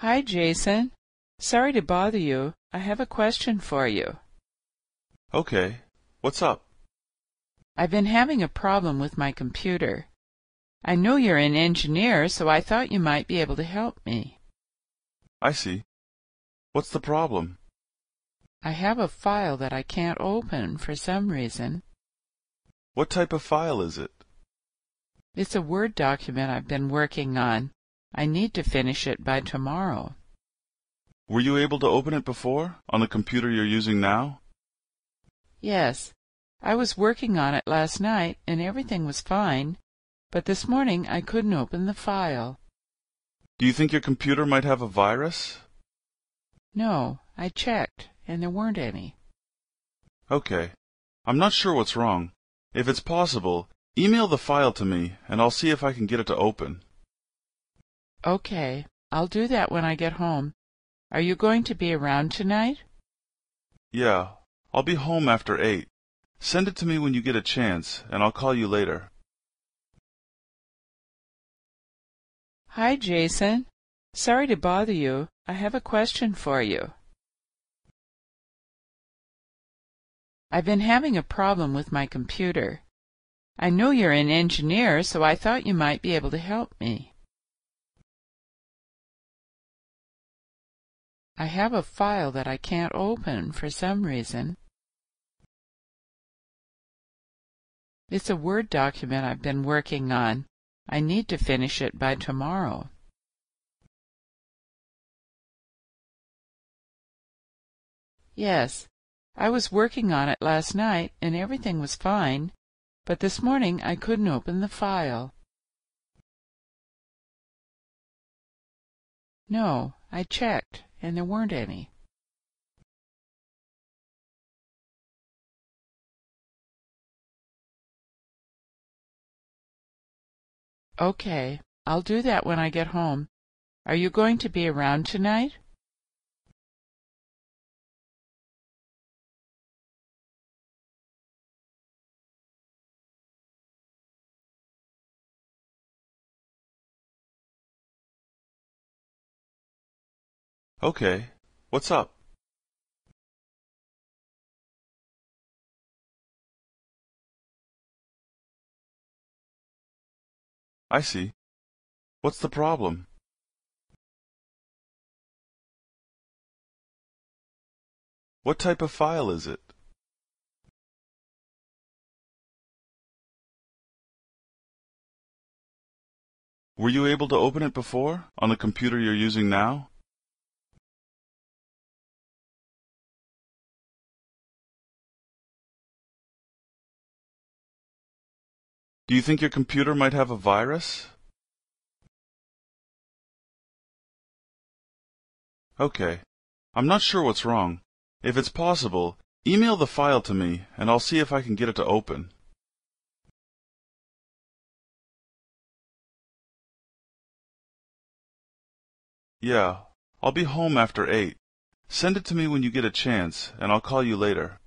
Hi, Jason. Sorry to bother you. I have a question for you. Okay. What's up? I've been having a problem with my computer. I know you're an engineer, so I thought you might be able to help me. I see. What's the problem? I have a file that I can't open for some reason. What type of file is it? It's a Word document I've been working on. I need to finish it by tomorrow. Were you able to open it before, on the computer you're using now? Yes. I was working on it last night, and everything was fine, but this morning I couldn't open the file. Do you think your computer might have a virus? No, I checked, and there weren't any. Okay. I'm not sure what's wrong. If it's possible, email the file to me, and I'll see if I can get it to open. Okay, I'll do that when I get home. Are you going to be around tonight? Yeah, I'll be home after eight. Send it to me when you get a chance, and I'll call you later. Hi, Jason. Sorry to bother you. I have a question for you. I've been having a problem with my computer. I know you're an engineer, so I thought you might be able to help me. I have a file that I can't open for some reason. It's a Word document I've been working on. I need to finish it by tomorrow. Yes, I was working on it last night, and everything was fine, but this morning I couldn't open the file. No, I checked, and there weren't any. Okay, I'll do that when I get home. Are you going to be around tonight? Okay. What's up? I see. What's the problem? What type of file is it? Were you able to open it before, on the computer you're using now? Do you think your computer might have a virus? Okay. I'm not sure what's wrong. If it's possible, email the file to me, and I'll see if I can get it to open. Yeah, I'll be home after eight. Send it to me when you get a chance, and I'll call you later.